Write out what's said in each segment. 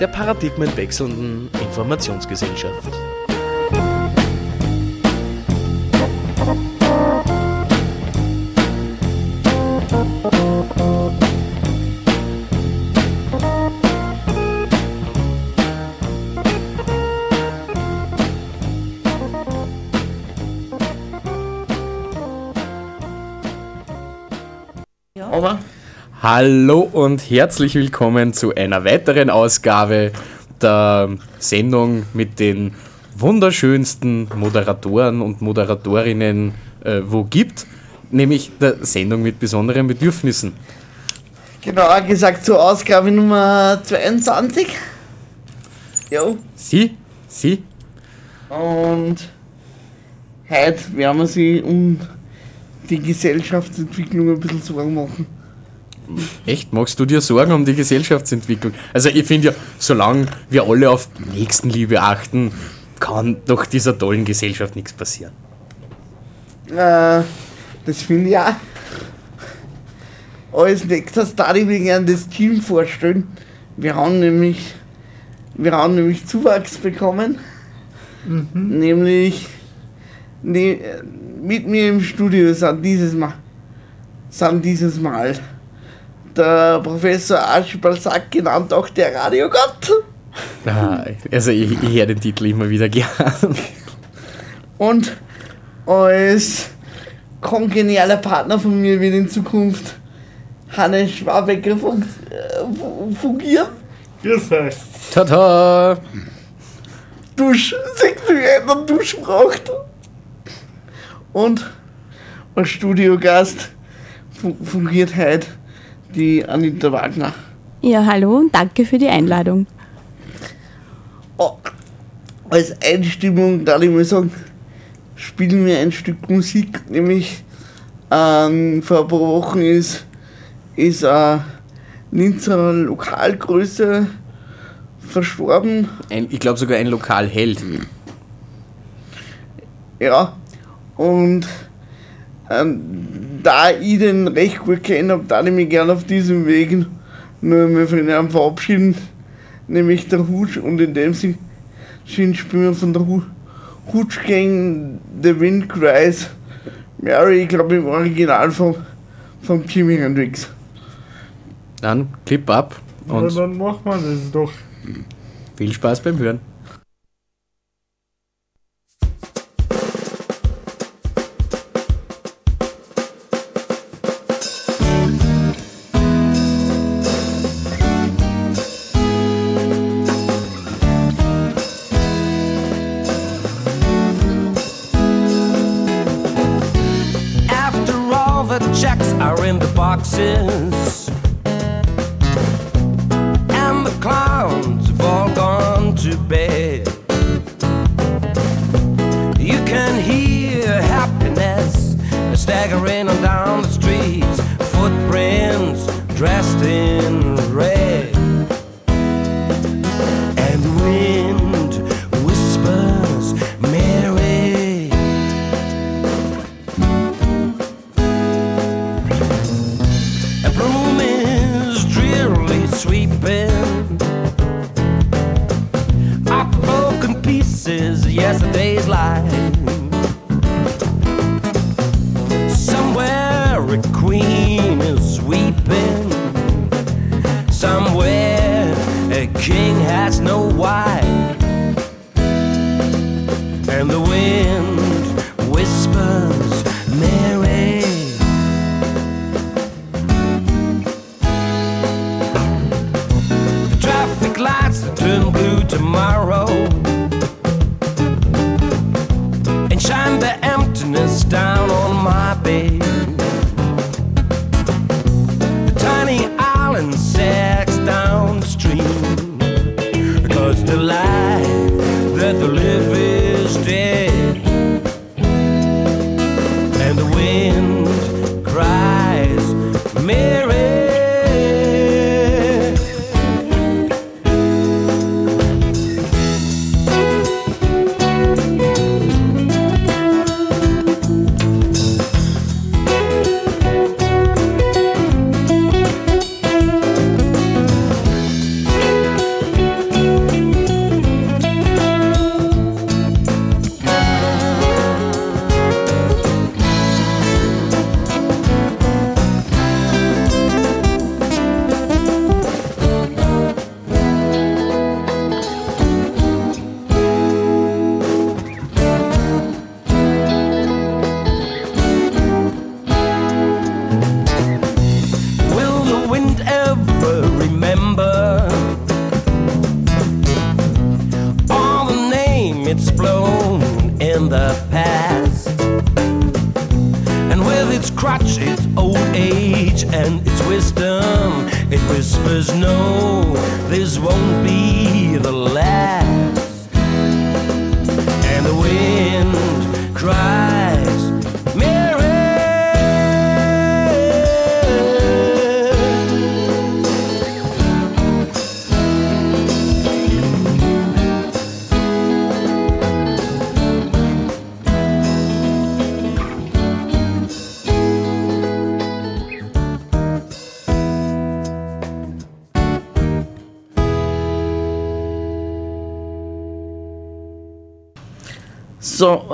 der paradigmenwechselnden Informationsgesellschaft. Hallo und herzlich willkommen zu einer weiteren Ausgabe der Sendung mit den wunderschönsten Moderatoren und Moderatorinnen, äh, wo gibt, nämlich der Sendung mit besonderen Bedürfnissen. genauer gesagt zur Ausgabe Nummer 22. Jo. Sie, Sie, Und heute werden wir sie um die Gesellschaftsentwicklung ein bisschen Sorgen machen. Echt, magst du dir Sorgen um die Gesellschaftsentwicklung? Also ich finde ja, solange wir alle auf Nächstenliebe achten, kann doch dieser tollen Gesellschaft nichts passieren. Äh, das finde ich auch. Als nächstes darf ich mir gerne das Team vorstellen. Wir haben nämlich, wir haben nämlich Zuwachs bekommen. Nämlich ne, mit mir im Studio sind dieses Mal, sind dieses Mal der Professor Archibald Sack, genannt auch der Radiogott. Ah, also ich, ich höre den Titel immer wieder gern. Und als kongenialer Partner von mir wird in Zukunft Hannes Schwabecker fun äh, fu- fungieren. Grüß euch. Tada! Dusch, sexueller Dusch braucht. Und als Studiogast fu- fungiert heute die Anita Wagner. Ja, hallo und danke für die Einladung. Oh, als Einstimmung darf ich mal sagen, spielen wir ein Stück Musik, nämlich ähm, vor ein paar Wochen ist, ist eine Linzer Lokalgröße verstorben. Ein, ich glaube sogar ein Lokalheld. Ja, und da ich den recht gut kenne, habe, darf ich mich gerne auf diesem Weg nur mal von ihm verabschieden, nämlich der Hutsch und in dem Sinn spielen wir von der Hu Hutsch Gang The Wind Cries Mary, ich glaube im Original von, von Jimi Hendrix. Dann Clip ab Ja, und dann machen wir das doch. viel Spaß beim Hören. Are in the boxes. And the clowns have all gone to bed. You can hear happiness staggering on down the streets. Footprints dressed in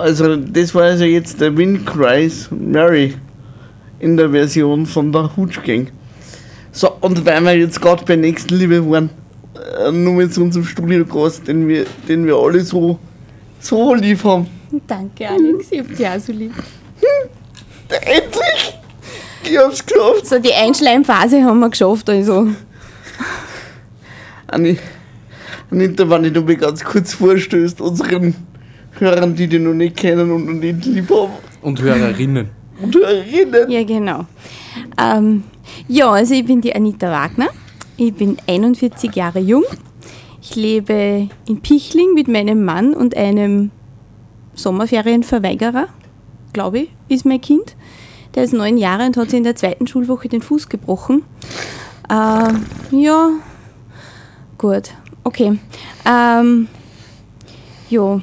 also das war also jetzt der Wind Cries Mary in der Version von der Hooch Gang. So, und weil wir jetzt gerade bei Nächstenliebe waren, äh, nur mit unserem Studiogast, den wir, den wir alle so, so lieb haben. Danke, Alex. Ich hab dich auch so lieb. Endlich! Ich hab's geschafft! So, die Einschleimphase haben wir geschafft, also. Anni, Anita, wenn du mich ganz kurz vorstößt, unseren Hörern, die dich noch nicht kennen und noch nicht lieb haben. Und Hörerinnen. Und Hörerinnen. Ja, genau. Ähm, ja, also ich bin die Anita Wagner. Ich bin 41 Jahre jung. Ich lebe in Pichling mit meinem Mann und einem Sommerferienverweigerer, glaube ich, ist mein Kind. Der ist neun Jahre und hat sich in der zweiten Schulwoche den Fuß gebrochen. Ähm, ja, gut, okay. Ähm, ja,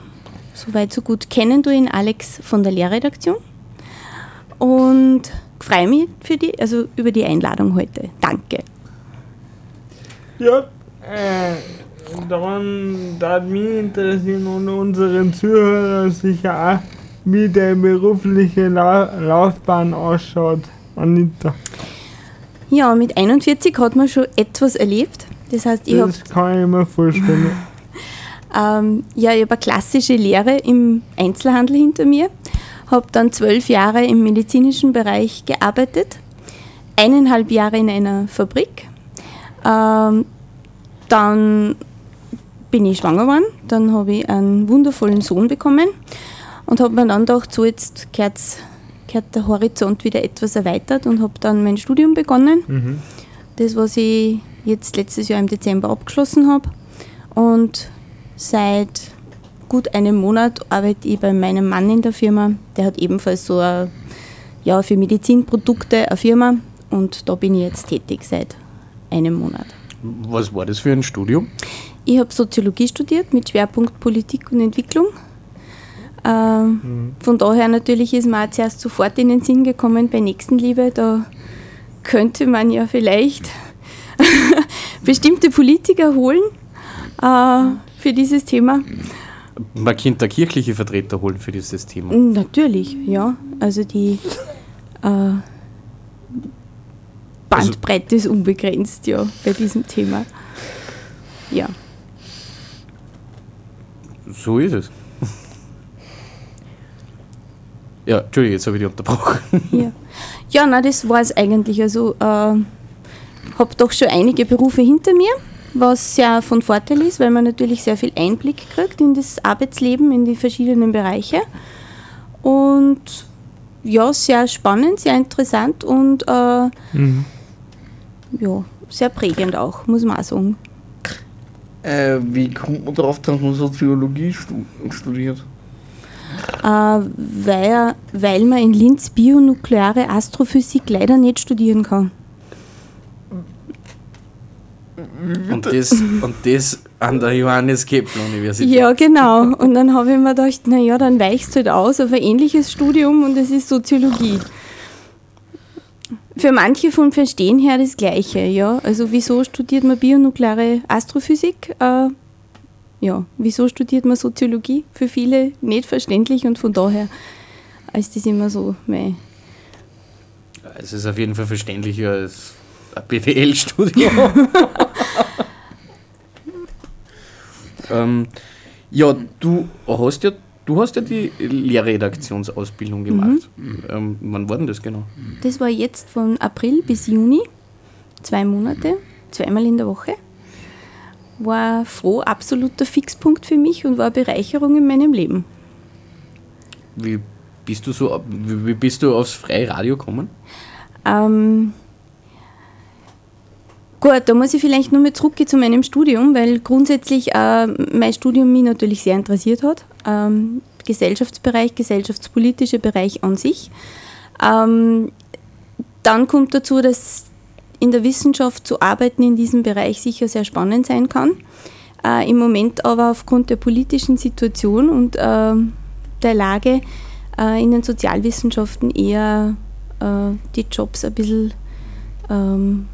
soweit so gut. Kennen du ihn, Alex, von der Lehrredaktion? Und freue mich für die, also über die Einladung heute. Danke. Ja, äh, dann darf mich interessieren und unseren Zuhörer sicher auch, wie deine berufliche La Laufbahn ausschaut, Anita. Ja, mit 41 hat man schon etwas erlebt. Das heißt, ich habe Das kann ich mir vorstellen. Ähm, ja, ich hab eine klassische Lehre im Einzelhandel hinter mir. Habe dann zwölf Jahre im medizinischen Bereich gearbeitet, eineinhalb Jahre in einer Fabrik. Ähm, dann bin ich schwanger geworden, dann habe ich einen wundervollen Sohn bekommen und habe mir dann gedacht, so jetzt gehört, gehört der Horizont wieder etwas erweitert und habe dann mein Studium begonnen. Das, was ich jetzt letztes Jahr im Dezember abgeschlossen habe. Und seit gut einem Monat arbeite ich bei meinem Mann in der Firma. Der hat ebenfalls so eine, ja, für Medizinprodukte eine Firma und da bin ich jetzt tätig seit einem Monat. Was war das für ein Studium? Ich habe Soziologie studiert mit Schwerpunkt Politik und Entwicklung. Ähm, Von daher natürlich ist mir auch zuerst sofort in den Sinn gekommen bei Nächstenliebe, da könnte man ja vielleicht bestimmte Politiker holen äh, für dieses Thema. Man könnte da kirchliche Vertreter holen für dieses Thema. Natürlich, ja. Also die äh, Bandbreite ist unbegrenzt, ja, bei diesem Thema. Ja. So ist es. Ja, Entschuldigung, jetzt habe ich dich unterbrochen. Ja, ja na, das war es eigentlich. Also, äh, habe doch schon einige Berufe hinter mir, was sehr von Vorteil ist, weil man natürlich sehr viel Einblick kriegt in das Arbeitsleben, in die verschiedenen Bereiche. Und ja, sehr spannend, sehr interessant und äh, ja, sehr prägend auch, muss man auch sagen. Äh, wie kommt man darauf, dass man Soziologie stu studiert? Äh, weil, weil man in Linz bionukleare Astrophysik leider nicht studieren kann. Und das, und das an der Johannes Kepler Universität. Ja, genau. Und dann habe ich mir gedacht, naja, dann weichst du halt aus auf ein ähnliches Studium und es ist Soziologie. Für manche vom Verstehen her das Gleiche, ja. Also wieso studiert man bionukleare Astrophysik? Äh, ja, wieso studiert man Soziologie? Für viele nicht verständlich und von daher ist das immer so mein Es ist auf jeden Fall verständlicher als ein BWL-Studium. ähm, ja, du hast ja, du hast ja die Lehrredaktionsausbildung gemacht. Ähm, wann war denn das genau? Das war jetzt von April bis Juni, zwei Monate, zweimal in der Woche. War froh, absoluter Fixpunkt für mich und war eine Bereicherung in meinem Leben. Wie bist du so, wie wie bist du aufs freie Radio gekommen? Ähm, Gut, da muss ich vielleicht nur mal zurückgehen zu meinem Studium, weil grundsätzlich äh, mein Studium mich natürlich sehr interessiert hat. Ähm, Gesellschaftsbereich, gesellschaftspolitischer Bereich an sich. Ähm, dann kommt dazu, dass in der Wissenschaft zu arbeiten in diesem Bereich sicher sehr spannend sein kann. Äh, Im Moment aber aufgrund der politischen Situation und äh, der Lage äh, in den Sozialwissenschaften eher äh, die Jobs ein bisschen ähm,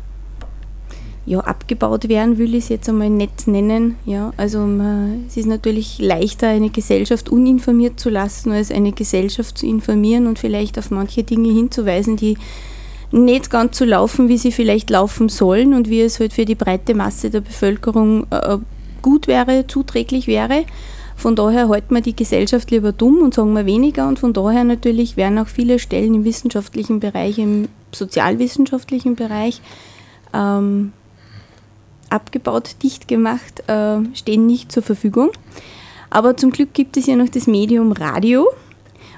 ja, abgebaut werden, will ich es jetzt einmal nicht nennen. Ja, also man, es ist natürlich leichter, eine Gesellschaft uninformiert zu lassen, als eine Gesellschaft zu informieren und vielleicht auf manche Dinge hinzuweisen, die nicht ganz so laufen, wie sie vielleicht laufen sollen und wie es halt für die breite Masse der Bevölkerung äh, gut wäre, zuträglich wäre. Von daher halten wir die Gesellschaft lieber dumm und sagen wir weniger und von daher natürlich werden auch viele Stellen im wissenschaftlichen Bereich, im sozialwissenschaftlichen Bereich ähm, abgebaut, dicht gemacht, äh, stehen nicht zur Verfügung. Aber zum Glück gibt es ja noch das Medium Radio,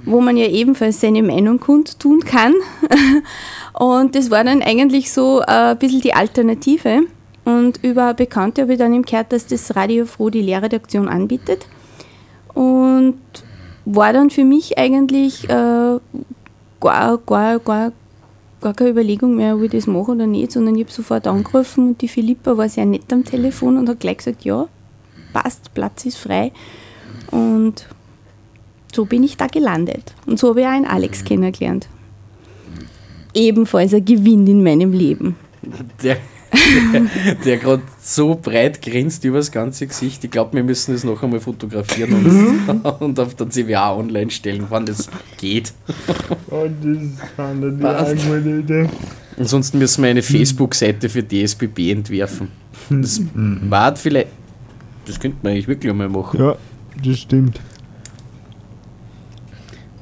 wo man ja ebenfalls seine Meinung kundtun kann. Und das war dann eigentlich so äh, ein bisschen die Alternative. Und über Bekannte habe ich dann eben gehört, dass das Radio Froh die Lehrredaktion anbietet. Und war dann für mich eigentlich äh, gar, gar, gar gar keine Überlegung mehr, ob ich das mache oder nicht, sondern ich habe sofort angerufen und die Philippa war sehr nett am Telefon und hat gleich gesagt, ja, passt, Platz ist frei. Und so bin ich da gelandet. Und so habe ich auch einen Alex kennengelernt. Ebenfalls ein Gewinn in meinem Leben. Der, der, der gerade so breit grinst über das ganze Gesicht. Ich glaube, wir müssen das noch einmal fotografieren und, und auf der CWA online stellen, wann das geht. Oh, das ich eine Idee. Ansonsten müssen wir eine Facebook-Seite für DSBB entwerfen. Das war vielleicht. Das könnte man eigentlich wirklich einmal machen. Ja, das stimmt.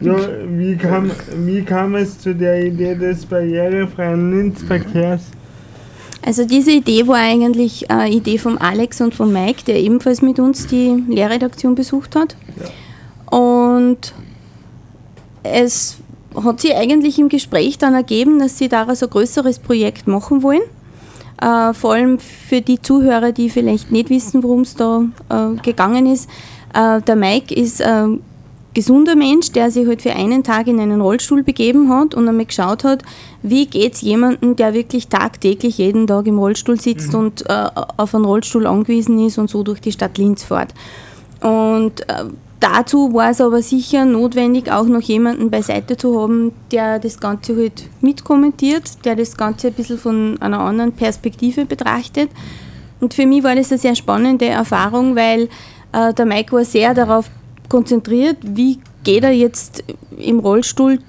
Ja, wie kam, wie kam es zu der Idee des barrierefreien Linzverkehrs? Also diese Idee war eigentlich eine Idee von Alex und von Mike, der ebenfalls mit uns die Lehrredaktion besucht hat. Und es hat sich eigentlich im Gespräch dann ergeben, dass sie daraus ein größeres Projekt machen wollen. Äh, vor allem für die Zuhörer, die vielleicht nicht wissen, worum es da äh, gegangen ist. Äh, der Mike ist ein gesunder Mensch, der sich halt für einen Tag in einen Rollstuhl begeben hat und einmal geschaut hat, wie geht es jemandem, der wirklich tagtäglich jeden Tag im Rollstuhl sitzt Mhm. und äh, auf einen Rollstuhl angewiesen ist und so durch die Stadt Linz fährt. Und äh, dazu war es aber sicher notwendig, auch noch jemanden beiseite zu haben, der das Ganze halt mitkommentiert, der das Ganze ein bisschen von einer anderen Perspektive betrachtet. Und für mich war das eine sehr spannende Erfahrung, weil äh, der Mike war sehr darauf konzentriert, wie geht er jetzt im Rollstuhl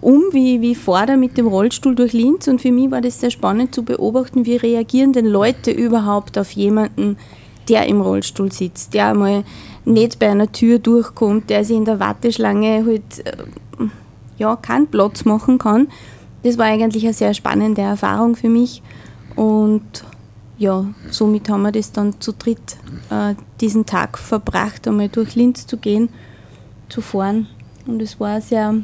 um, wie, wie fährt er mit dem Rollstuhl durch Linz. Und für mich war das sehr spannend zu beobachten, wie reagieren denn Leute überhaupt auf jemanden, der im Rollstuhl sitzt, der mal nicht bei einer Tür durchkommt, der sich in der Warteschlange halt äh, ja, keinen Platz machen kann. Das war eigentlich eine sehr spannende Erfahrung für mich. Und ja, somit haben wir das dann zu dritt äh, diesen Tag verbracht, einmal durch Linz zu gehen, zu fahren. Und es war ein sehr,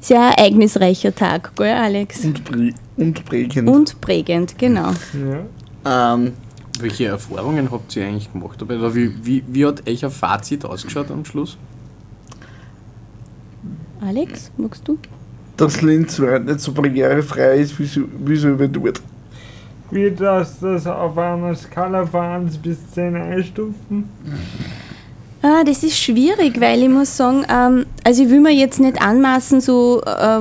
sehr ereignisreicher Tag, gell, Alex? Und, prä und prägend. Und prägend, genau. Ja. ähm, Welche Erfahrungen habt ihr eigentlich gemacht dabei? Oder wie, wie, wie hat euch ein Fazit ausgeschaut am Schluss? Alex, magst du? dass Linz weit nicht so barrierefrei ist, wie so, wie so über dort. Wie das das auf einer Skala von 1 bis 10 einstufen? Ah, das ist schwierig, weil ich muss sagen, ähm, also ich will mir jetzt nicht anmaßen, so äh,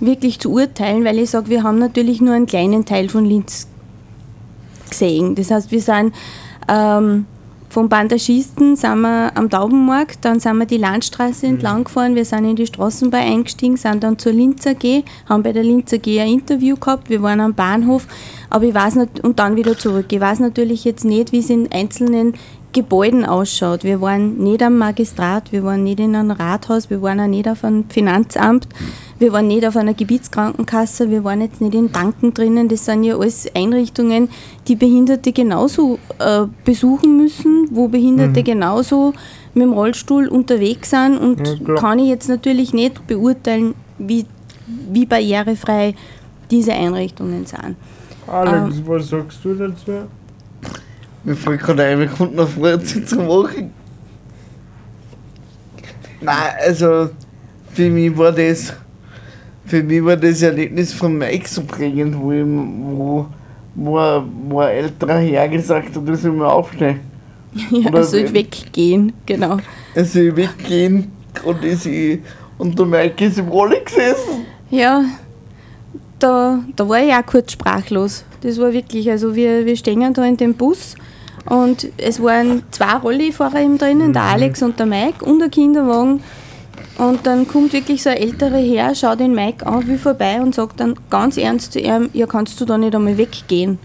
wirklich zu urteilen, weil ich sage, wir haben natürlich nur einen kleinen Teil von Linz gesehen. Das heißt, wir sind ähm, vom Bandaschisten sind wir am Taubenmarkt, dann sind wir die Landstraße entlang gefahren, wir sind in die Straßenbahn eingestiegen, sind dann zur Linz AG, haben bei der Linz AG ein Interview gehabt, wir waren am Bahnhof, aber ich weiß nicht, und dann wieder zurück. Ich weiß natürlich jetzt nicht, wie es in einzelnen Gebäuden ausschaut. Wir waren nicht am Magistrat, wir waren nicht in einem Rathaus, wir waren auch nicht auf einem Finanzamt, wir waren nicht auf einer Gebietskrankenkasse, wir waren jetzt nicht in Banken drinnen. Das sind ja alles Einrichtungen, die Behinderte genauso äh, besuchen müssen, wo Behinderte genauso mit dem Rollstuhl unterwegs sind. Und Ja, kann ich jetzt natürlich nicht beurteilen, wie, wie barrierefrei diese Einrichtungen sind. Alex, was sagst du dazu? Mir fällt gerade ein, wir konnten noch Vorsitzung machen. Nein, also für mich war das für mich war das Erlebnis von Mike so prägend, wo, ich, wo, wo, er- wo ein älterer Herr gesagt hat, ich soll mal aufstehen. Ja, Oder er soll weggehen, genau. Er soll weggehen und, ist ich, und der Mike ist im Rolle gesessen. Ja, da, da war ich auch kurz sprachlos. Das war wirklich, also wir, wir stehen da in dem Bus und es waren zwei Rollifahrer eben drinnen, der Alex und der Mike und der Kinderwagen. Und dann kommt wirklich so ein älterer Herr, schaut den Mike an, wie vorbei und sagt dann ganz ernst zu ihm, ja kannst du da nicht einmal weggehen?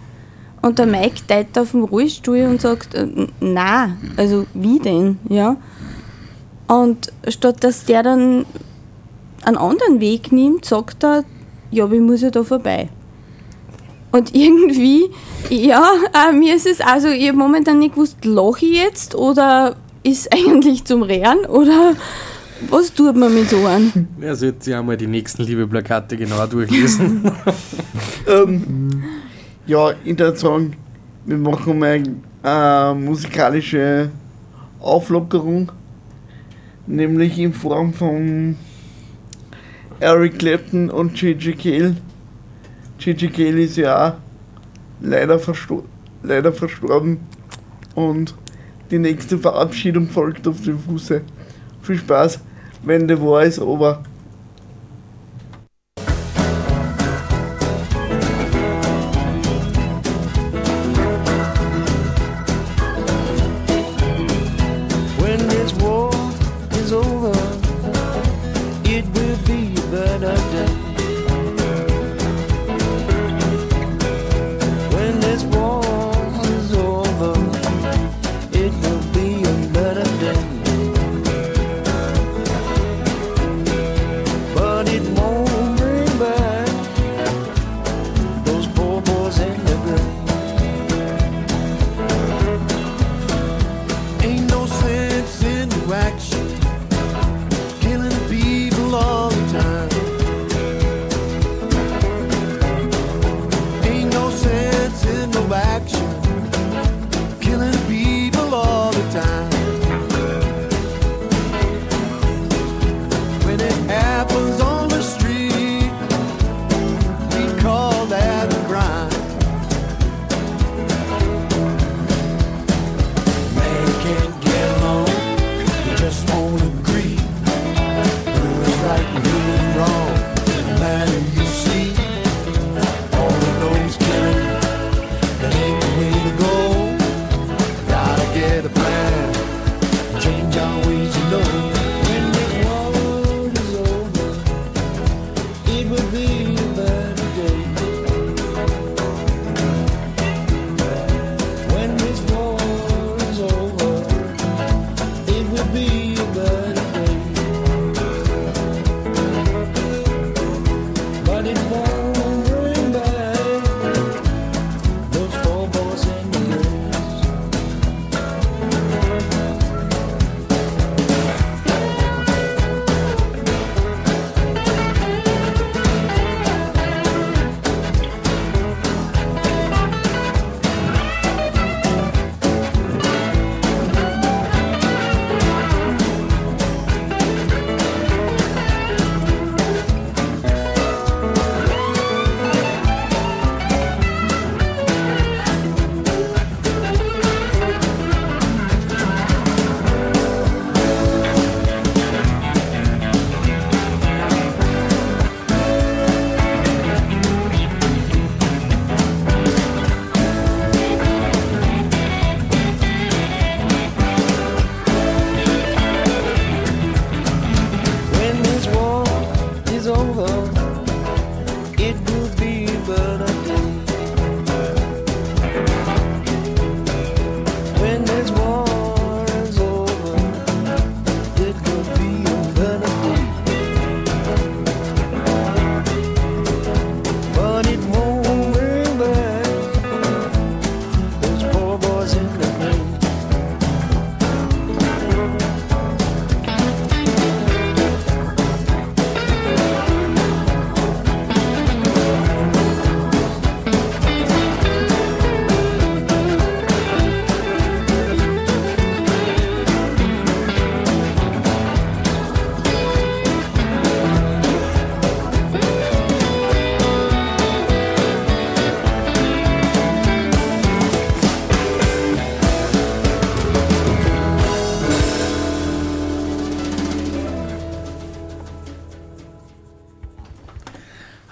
Und der Mike teilt auf dem Rollstuhl und sagt, äh, na, also wie denn, ja? Und statt dass der dann einen anderen Weg nimmt, sagt er, ja, ich muss ja da vorbei. Und irgendwie, ja, äh, mir ist es, also ich habe momentan nicht gewusst, lache ich jetzt oder ist eigentlich zum Rehren oder was tut man mit so einem? Wer sollte sich einmal die nächsten Liebe-Plakate genau durchlesen? Ähm, ja, ich würde sagen, wir machen mal eine musikalische Auflockerung, nämlich in Form von Eric Clapton und Gigi Cale. Gigi Cale ist ja auch leider, versto leider verstorben und die nächste Verabschiedung folgt auf dem Fuße. Viel Spaß, wenn der war ist,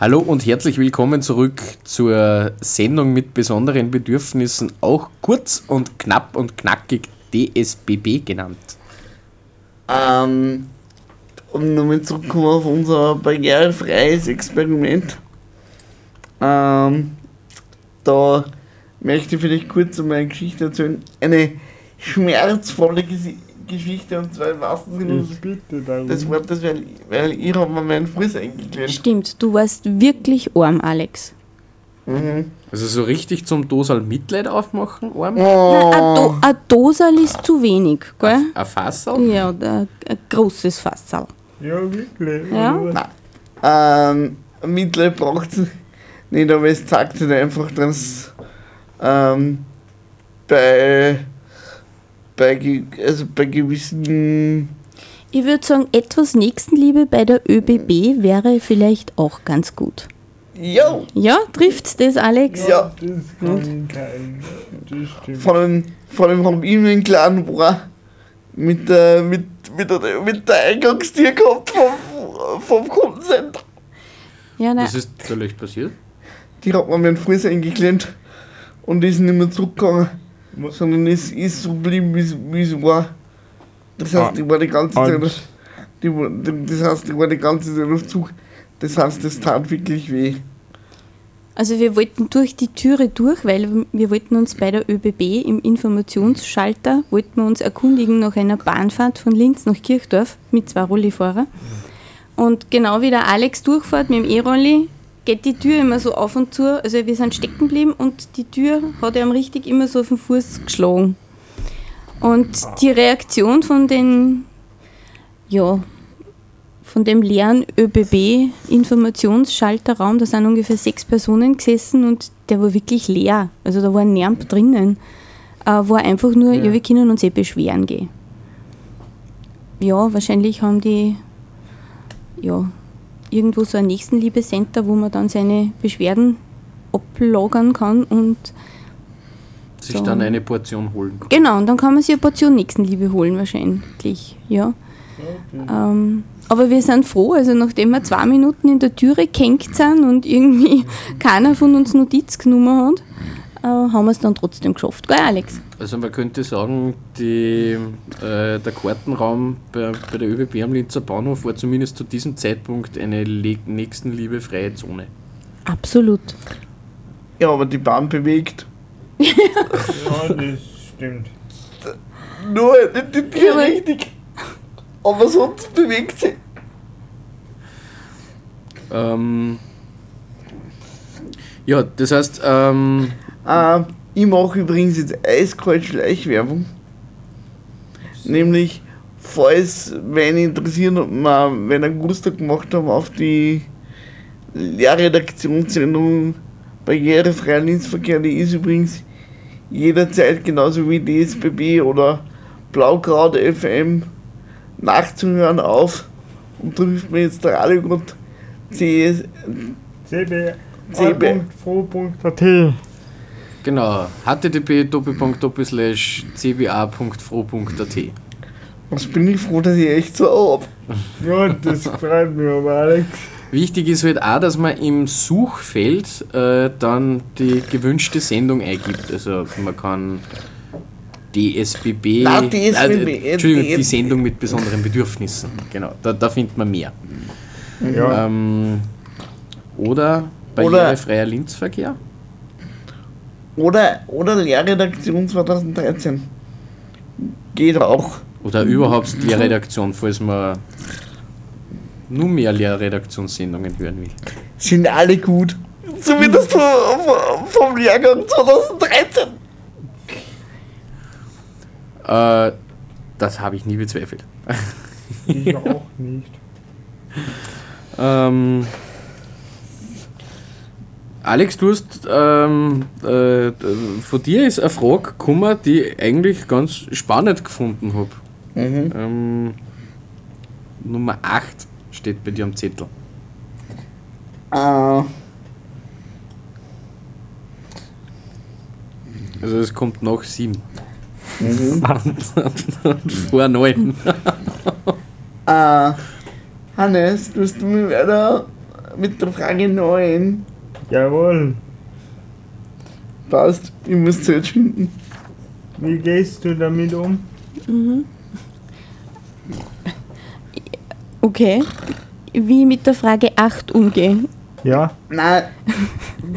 Hallo und herzlich willkommen zurück zur Sendung mit besonderen Bedürfnissen, auch kurz und knapp und knackig DSBB genannt. Ähm, um nochmal zurückzukommen auf unser barrierefreies Experiment. Ähm, da möchte ich vielleicht kurz einmal eine Geschichte erzählen. Eine schmerzvolle Geschichte und zwar im wahrsten Sinne Ich bitte darum. des Wortes, weil, weil ich habe mir meinen Fuß eingeklemmt. Stimmt, du warst wirklich arm, Alex. Mhm. Also so richtig zum Dosal Mitleid aufmachen, arm? Oh. ein, Do Dosal ist zu wenig, gell? Ein Fassel? Ja, ein, ein großes Fassal. Ja, wirklich. Ja? Ähm, Mitleid braucht es nicht, aber es zeigt halt einfach, dass ähm, bei, bei, also bei gewissen Ich würde sagen, etwas Nächstenliebe bei der ÖBB wäre vielleicht auch ganz gut. Jo, Ja, trifft's das, Alex? Ja. Das kann. Das stimmt. vor allem, vor allem haben wir einen kleinen Bohrer mit der, mit, mit der, mit der Eingangstür gehabt vom, vom Kundencenter. Ja, nein. Das ist vielleicht passiert. Die hat mir meinen Fuß eingeklemmt und ist nicht mehr zurückgegangen, sondern es ist so geblieben, wie es- war. Das heißt, ich war die ganze Zeit, die- das heißt, ich war die ganze Zeit auf Zug. Das heißt, das tat wirklich weh. Also wir wollten durch die Türe durch, weil wir wollten uns bei der ÖBB im Informationsschalter, wollten wir uns erkundigen nach einer Bahnfahrt von Linz nach Kirchdorf mit zwei Rollifahrern. Und genau wie der Alex durchfährt mit dem E-Rolli, geht die Tür immer so auf und zu. Also wir sind stecken geblieben und die Tür hat ihm richtig immer so auf den Fuß geschlagen. Und die Reaktion von den, ja, von dem leeren ÖBB-Informationsschalterraum, da sind ungefähr sechs Personen gesessen und der war wirklich leer. Also da war niemand drinnen. Äh, war einfach nur, ja. Ja. wir können uns eh beschweren gehen. Ja, wahrscheinlich haben die ja, irgendwo so ein Nächstenliebe-Center, wo man dann seine Beschwerden ablagern kann und Sich So. dann eine Portion holen. Genau, und dann kann man sich eine Portion Nächstenliebe holen wahrscheinlich, ja. Ähm, aber wir sind froh, also nachdem wir zwei Minuten in der Türe gehängt sind und irgendwie keiner von uns Notiz genommen hat, äh, haben wir es dann trotzdem geschafft. Gell, Alex? Also man könnte sagen, die, äh, der Kartenraum bei, bei der ÖBB am Linzer Bahnhof war zumindest zu diesem Zeitpunkt eine nächstenliebefreie Zone. Absolut. Ja, aber die Bahn bewegt. ja, das stimmt. Nur nicht die Tür richtig. Aber sonst bewegt sie. Ähm, ja, das heißt, ähm, Ähm, ich mache übrigens jetzt eiskalt Schleichwerbung. Nämlich, falls, wenn interessiert, ob wir, wenn ein Guster gemacht haben, auf die Lehrredaktionssendung Barrierefreier Linksverkehr, die ist übrigens jederzeit genauso wie DSBB oder Blaukraut FM nachzuhören auf. Und da hilft mir jetzt der Radiogott CS, CB. Genau, http://cba.fro.at. Was bin ich froh, dass ich echt so hab. Ja, das freut mich aber, Alex. Wichtig ist halt auch, dass man im Suchfeld äh, dann die gewünschte Sendung eingibt. Also man kann DSBB, Na, DSBB, äh, Entschuldigung, die. Sendung mit besonderen Bedürfnissen. Genau, da, da findet man mehr. Ja, Ähm, oder barrierefreier Linzverkehr. Oder, oder Lehrredaktion 2013. Geht auch. Oder überhaupt Lehrredaktion, falls man nur mehr Lehrredaktionssendungen hören will. Sind alle gut. Zumindest vom, vom- vom Lehrgang 2013. Äh, das habe ich nie bezweifelt. ich auch nicht. Ähm, Alex, du hast ähm, äh, von dir ist eine Frage gekommen, die ich eigentlich ganz spannend gefunden habe. Mhm. Ähm, Nummer 8 steht bei dir am Zettel. Äh, Also es kommt nach 7. mhm. Vor 9. äh, Hannes, tust du mir weiter mit der Frage 9. Jawohl. Passt, ich muss Zeit finden. Wie gehst du damit um? Okay. Wie mit der Frage 8 umgehen? Ja, Nein,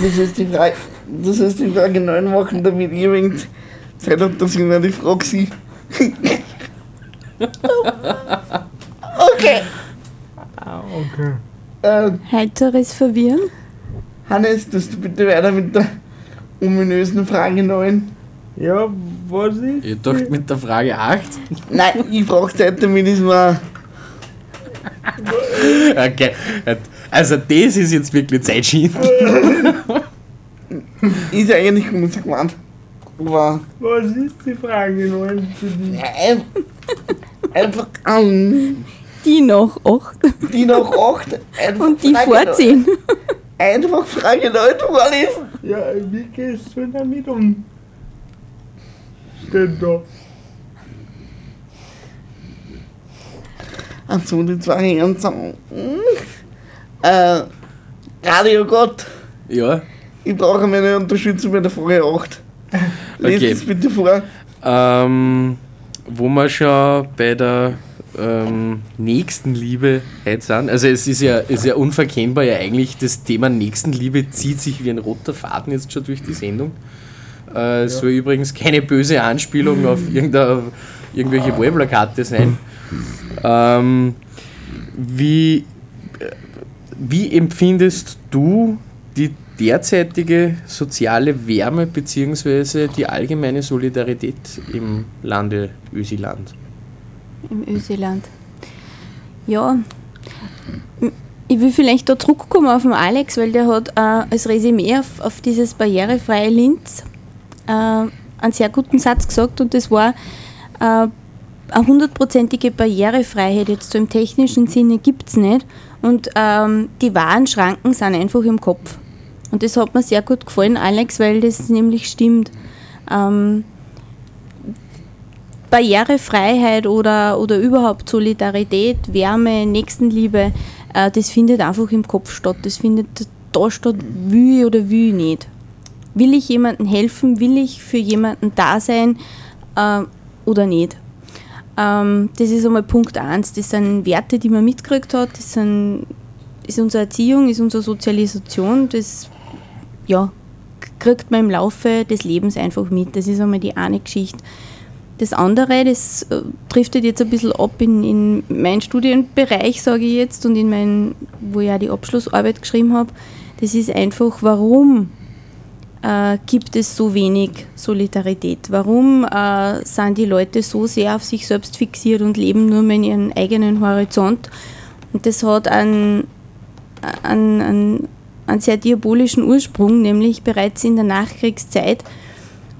das ist die Frage, das ist die Frage 9 machen, damit ein wenig Zeit habe, dass ich mir die Frage sehe. okay. okay. Äh, Heiteres Verwirren? Hannes, dass du bitte weiter mit der ominösen Frage 9. Ja, was ist? Ihr dacht mit der Frage 8? Nein, ich brauche Zeit, damit ich mir. Okay. Also das ist jetzt wirklich Zeitschienen. Ist ja eigentlich gemeint. Aber. Was ist die Frage 9 für dich? Ja, ein- einfach. Ähm, Die noch 8 die noch 8. Einfach und die Frage vor neun- 10. Einfach Frage 9 vorlesen. Ja, wie gehst du damit um? Steht da. Achso, die zwei Herren sagen. Äh, Radio Gott, Ja. ich brauche meine Unterstützung bei der Frage 8. Lest Okay. es bitte vor. Ähm, wo wir schon bei der ähm, Nächstenliebe sind. Also es ist ja, ist ja unverkennbar ja eigentlich, das Thema Nächstenliebe zieht sich wie ein roter Faden jetzt schon durch die Sendung. Äh, Soll übrigens keine böse Anspielung auf irgendwelche Wahlplakate sein. Ähm, wie, äh, wie empfindest du die derzeitige soziale Wärme bzw. die allgemeine Solidarität im Lande Ösiland? Im Öseland. Ja, ich will vielleicht da zurückkommen auf den Alex, weil der hat äh, als Resümee auf, auf dieses barrierefreie Linz äh, einen sehr guten Satz gesagt und das war, äh, eine hundertprozentige Barrierefreiheit jetzt so im technischen Sinne gibt es nicht und ähm, die wahren Schranken sind einfach im Kopf. Und das hat mir sehr gut gefallen, Alex, weil das nämlich stimmt. Ähm, Barrierefreiheit oder, oder überhaupt Solidarität, Wärme, Nächstenliebe, äh, das findet einfach im Kopf statt. Das findet da statt, ich oder ich nicht. Will ich jemandem helfen, will ich für jemanden da sein äh, oder nicht? Ähm, das ist einmal Punkt 1. Das sind Werte, die man mitgekriegt hat, das sind, ist unsere Erziehung, ist unsere Sozialisation, das ja, kriegt man im Laufe des Lebens einfach mit. Das ist einmal die eine Geschichte. Das andere, das äh, driftet jetzt ein bisschen ab in, in meinen Studienbereich, sage ich jetzt, und in meinen, wo ich auch die Abschlussarbeit geschrieben habe. Das ist einfach, warum äh, gibt es so wenig Solidarität? Warum äh, sind die Leute so sehr auf sich selbst fixiert und leben nur mehr in ihren eigenen Horizont? Und das hat einen, einen, einen, einen sehr diabolischen Ursprung, nämlich bereits in der Nachkriegszeit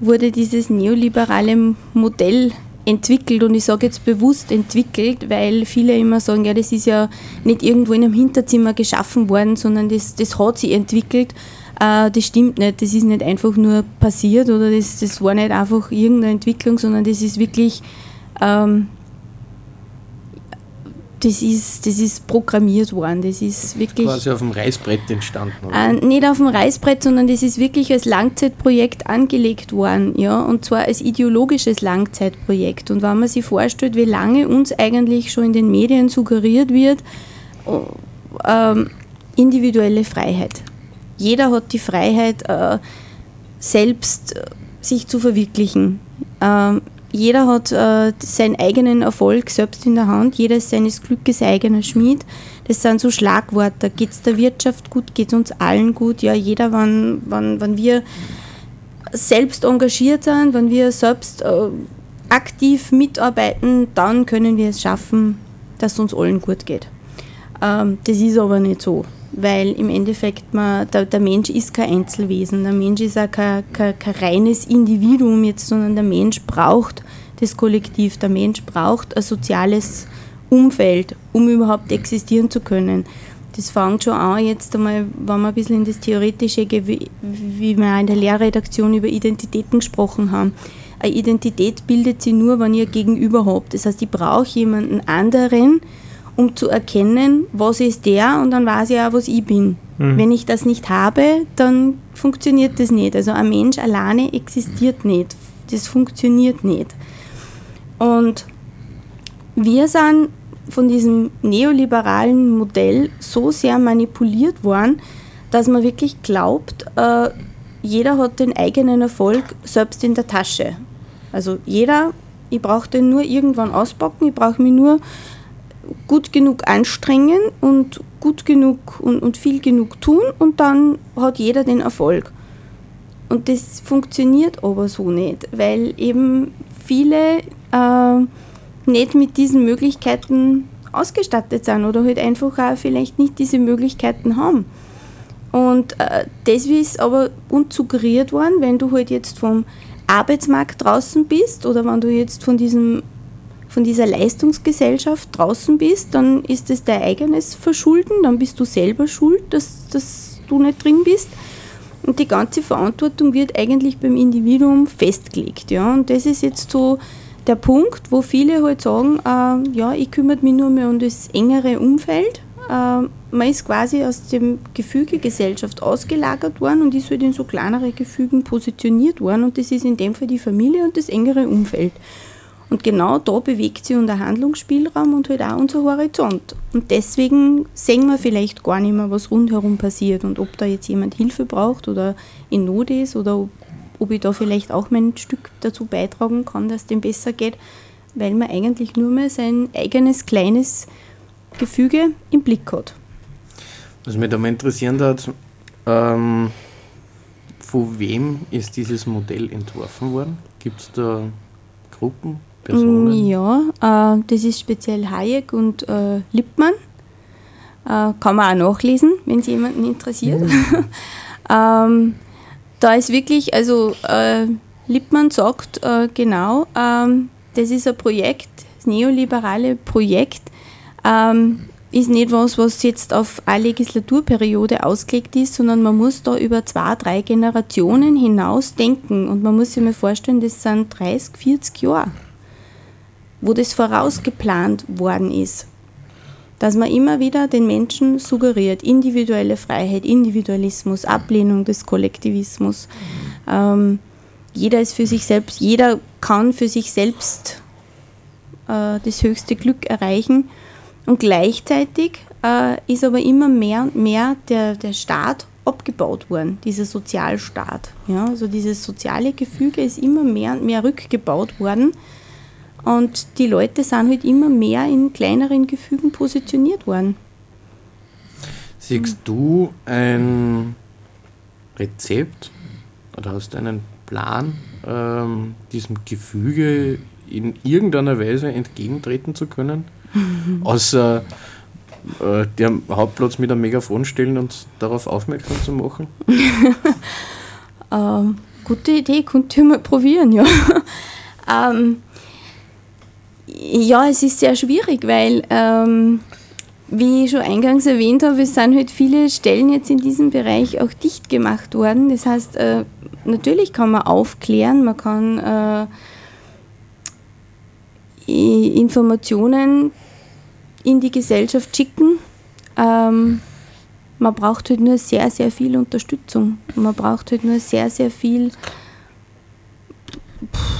wurde dieses neoliberale Modell entwickelt und ich sage jetzt bewusst entwickelt, weil viele immer sagen, ja, das ist ja nicht irgendwo in einem Hinterzimmer geschaffen worden, sondern das, das hat sich entwickelt. Äh, das stimmt nicht, das ist nicht einfach nur passiert oder das, das war nicht einfach irgendeine Entwicklung, sondern das ist wirklich, ähm, das, ist, das ist programmiert worden, das ist wirklich... Quasi auf dem Reißbrett entstanden. Oder? Äh, nicht auf dem Reißbrett, sondern das ist wirklich als Langzeitprojekt angelegt worden, ja, und zwar als ideologisches Langzeitprojekt. Und wenn man sich vorstellt, wie lange uns eigentlich schon in den Medien suggeriert wird, oh, ähm, individuelle Freiheit. Jeder hat die Freiheit, äh, selbst äh, sich zu verwirklichen. Ähm, jeder hat äh, seinen eigenen Erfolg selbst in der Hand, jeder ist seines Glückes eigener Schmied. Das sind so Schlagworte. Geht es der Wirtschaft gut, geht es uns allen gut? Ja, jeder, wenn, wenn, wenn wir selbst engagiert sind, wenn wir selbst äh, aktiv mitarbeiten, dann können wir es schaffen, dass es uns allen gut geht. Ähm, das ist aber nicht so, weil im Endeffekt man, der, der Mensch ist kein Einzelwesen, der Mensch ist auch kein, kein, kein reines Individuum jetzt, sondern der Mensch braucht das Kollektiv, der Mensch braucht ein soziales Umfeld, um überhaupt existieren zu können. Das fängt schon an, jetzt einmal, wenn wir ein bisschen in das Theoretische, geht, wie, wie wir in der Lehrredaktion über Identitäten gesprochen haben. Eine Identität bildet sie nur, wenn ihr Gegenüber habt. Das heißt, ich brauche jemanden anderen, um zu erkennen, was ist der und dann weiß ich auch, was ich bin. Wenn ich das nicht habe, dann funktioniert das nicht. Also ein Mensch alleine existiert nicht. Das funktioniert nicht. Und wir sind von diesem neoliberalen Modell so sehr manipuliert worden, dass man wirklich glaubt, äh, jeder hat den eigenen Erfolg selbst in der Tasche. Also jeder, ich brauche den nur irgendwann auspacken, ich brauche mich nur gut genug anstrengen und gut genug und, und viel genug tun und dann hat jeder den Erfolg. Und das funktioniert aber so nicht, weil eben viele äh, nicht mit diesen Möglichkeiten ausgestattet sind oder halt einfach auch vielleicht nicht diese Möglichkeiten haben. Und äh, das ist aber uns suggeriert worden, wenn du halt jetzt vom Arbeitsmarkt draußen bist oder wenn du jetzt von, diesem, von dieser Leistungsgesellschaft draußen bist, dann ist es dein eigenes Verschulden, dann bist du selber schuld, dass, dass du nicht drin bist. Und die ganze Verantwortung wird eigentlich beim Individuum festgelegt. Ja? Und das ist jetzt so der Punkt, wo viele halt sagen, äh, ja, ich kümmere mich nur mehr um das engere Umfeld. Äh, man ist quasi aus dem Gefüge Gesellschaft ausgelagert worden und ist halt in so kleinere Gefügen positioniert worden und das ist in dem Fall die Familie und das engere Umfeld. Und genau da bewegt sich unser Handlungsspielraum und halt auch unser Horizont. Und deswegen sehen wir vielleicht gar nicht mehr, was rundherum passiert und ob da jetzt jemand Hilfe braucht oder in Not ist oder ob, ob ich da vielleicht auch mein Stück dazu beitragen kann, dass es dem besser geht, weil man eigentlich nur mehr sein eigenes kleines Gefüge im Blick hat. Was mich da mal interessieren hat, ähm, von wem ist dieses Modell entworfen worden? Gibt es da Gruppen, Personen? Ja, äh, das ist speziell Hayek und äh, Lippmann. Äh, kann man auch nachlesen, wenn es jemanden interessiert. ähm, da ist wirklich, also äh, Lippmann sagt äh, genau, ähm, das ist ein Projekt, das neoliberale Projekt, ähm, ist nicht was, was jetzt auf eine Legislaturperiode ausgelegt ist, sondern man muss da über zwei, drei Generationen hinaus denken. Und man muss sich mal vorstellen, das sind 30, 40 Jahre, wo das vorausgeplant worden ist. Dass man immer wieder den Menschen suggeriert, individuelle Freiheit, Individualismus, Ablehnung des Kollektivismus. Ähm, jeder ist für sich selbst, jeder kann für sich selbst äh, das höchste Glück erreichen. Und gleichzeitig äh, ist aber immer mehr und mehr der, der Staat abgebaut worden, dieser Sozialstaat. Ja, also dieses soziale Gefüge ist immer mehr und mehr rückgebaut worden. Und die Leute sind halt immer mehr in kleineren Gefügen positioniert worden. Siehst du ein Rezept oder hast du einen Plan, ähm, diesem Gefüge in irgendeiner Weise entgegentreten zu können? Außer äh, den Hauptplatz mit einem Megafon stellen und darauf aufmerksam zu machen? Ähm, gute Idee, könnt ihr mal probieren, ja. ähm, ja, es ist sehr schwierig, weil, ähm, wie ich schon eingangs erwähnt habe, es sind halt viele Stellen jetzt in diesem Bereich auch dicht gemacht worden. Das heißt, äh, natürlich kann man aufklären, man kann äh, Informationen in die Gesellschaft schicken. Ähm, man braucht halt nur sehr, sehr viel Unterstützung. Man braucht halt nur sehr, sehr viel. Pff,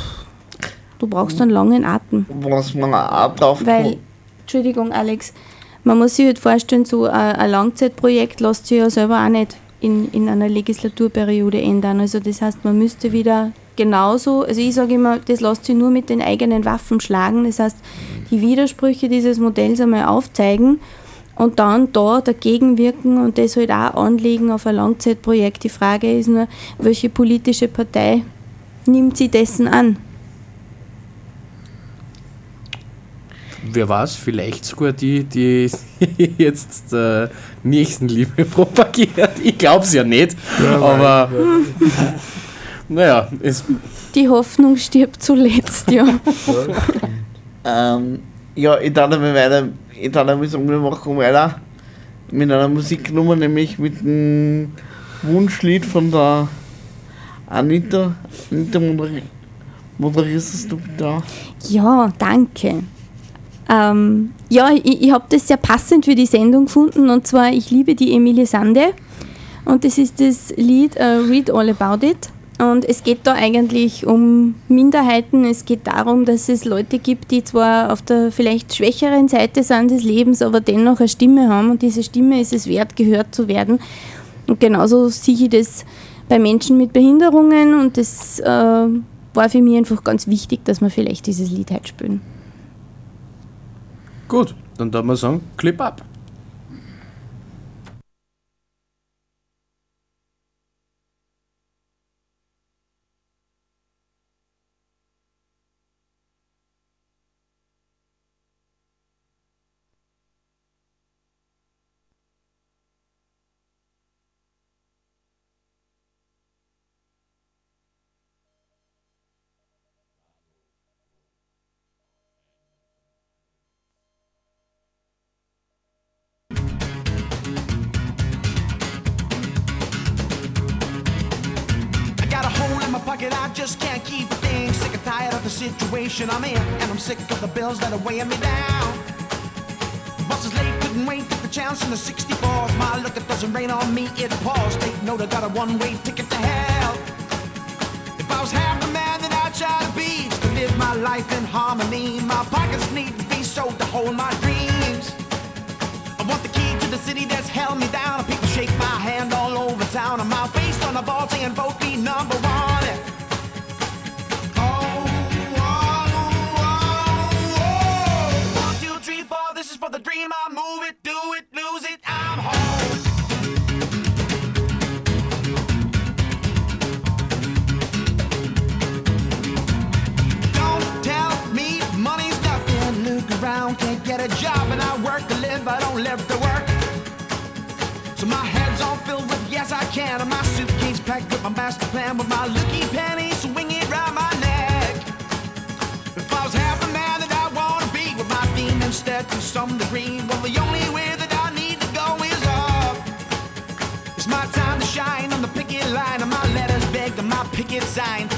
Du brauchst einen langen Atem. Was man auch braucht. Weil, Entschuldigung, Alex, man muss sich halt vorstellen, so ein, ein Langzeitprojekt lässt sich ja selber auch nicht in, in einer Legislaturperiode ändern. Also das heißt, man müsste wieder genauso, also ich sage immer, das lässt sich nur mit den eigenen Waffen schlagen. Das heißt, die Widersprüche dieses Modells einmal aufzeigen und dann da dagegen wirken und das halt auch anlegen auf ein Langzeitprojekt. Die Frage ist nur, welche politische Partei nimmt sie dessen an? Wer weiß, vielleicht sogar die, die jetzt äh, Nächstenliebe propagiert. Ich glaube es ja nicht, aber naja, es, Die Hoffnung stirbt zuletzt, ja. Ähm, ja, ich darf aber weiter, ich darf aber sagen, wir machen weiter mit einer Musiknummer, nämlich mit dem Wunschlied von der Anita. Anita, moderi- moderierst du bitte auch? Ja, danke. Ähm, ja, ich, ich habe das sehr passend für die Sendung gefunden und zwar Ich liebe die Emilie Sande und das ist das Lied äh, Read All About It. Und es geht da eigentlich um Minderheiten. Es geht darum, dass es Leute gibt, die zwar auf der vielleicht schwächeren Seite sind des Lebens, aber dennoch eine Stimme haben. Und diese Stimme ist es wert, gehört zu werden. Und genauso sehe ich das bei Menschen mit Behinderungen. Und das äh, war für mich einfach ganz wichtig, dass wir vielleicht dieses Lied heute spielen. Gut, dann darf man sagen, Clip ab. I just can't keep a thing. Sick and tired of the situation I'm in, and I'm sick of the bills that are weighing me down. Bus is late, couldn't wait, took the chance in the 64. My look, it doesn't rain on me, it pours. Take note, I got a one-way ticket to hell. If I was half the man that I try to be, to live my life in harmony, my pockets need to be sold to hold my dreams. I want the key to the city that's held me down. People shake my hand all over town. And my face on the ball saying vote me number one. Yes I can, and I work to live. I don't let the work. So my suitcase packed with my master plan, with my looking pennies swinging my theme to some degree, well the only way that I need to go is up. It's my time to shine on the picket line, and my letters beg my picket sign.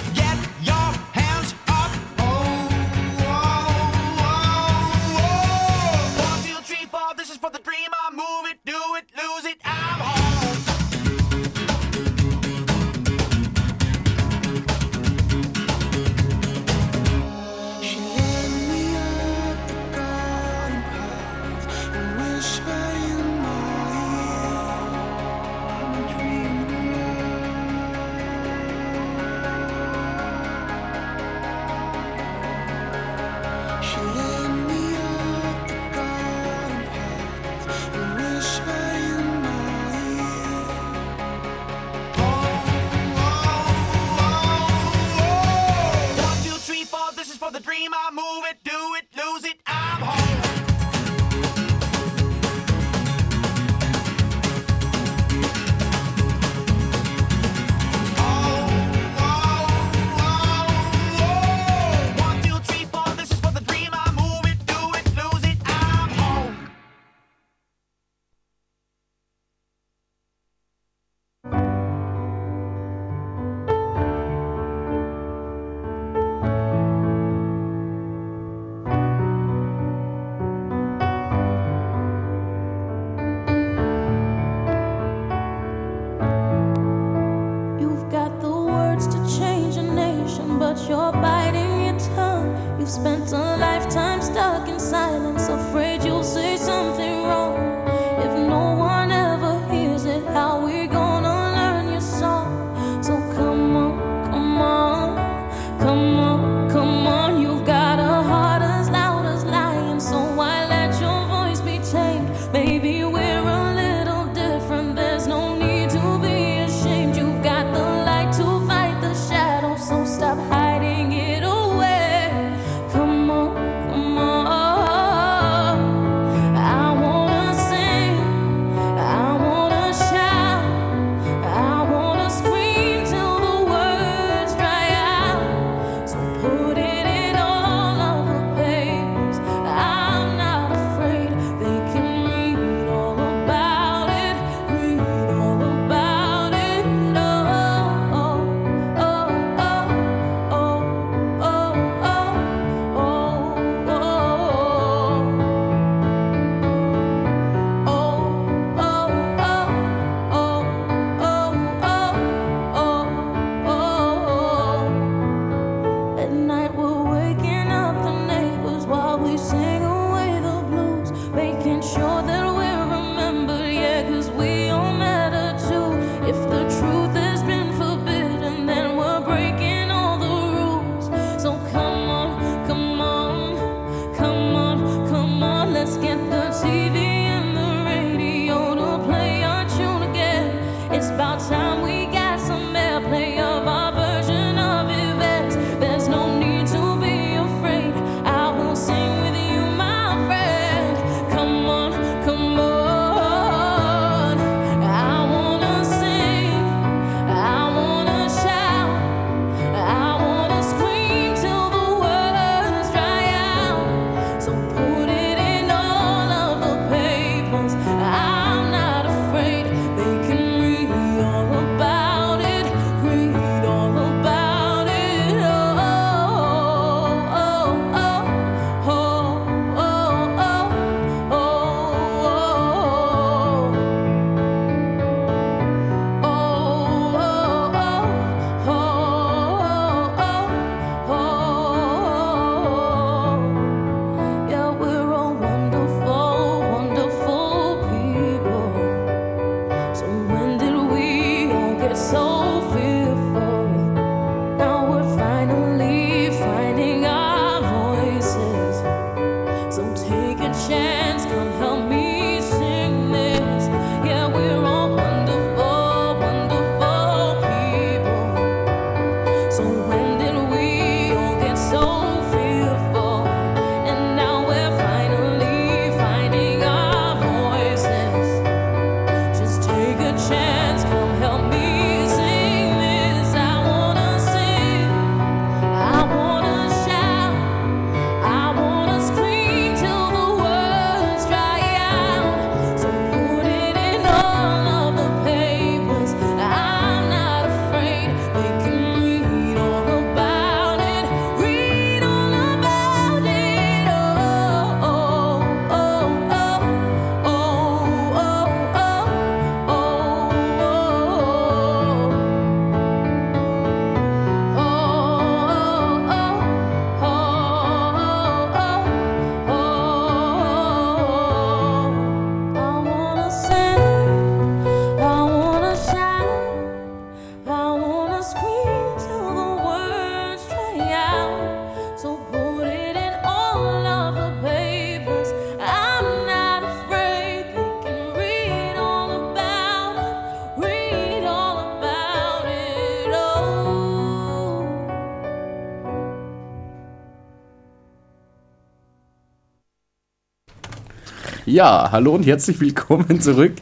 Ja, hallo und herzlich willkommen zurück.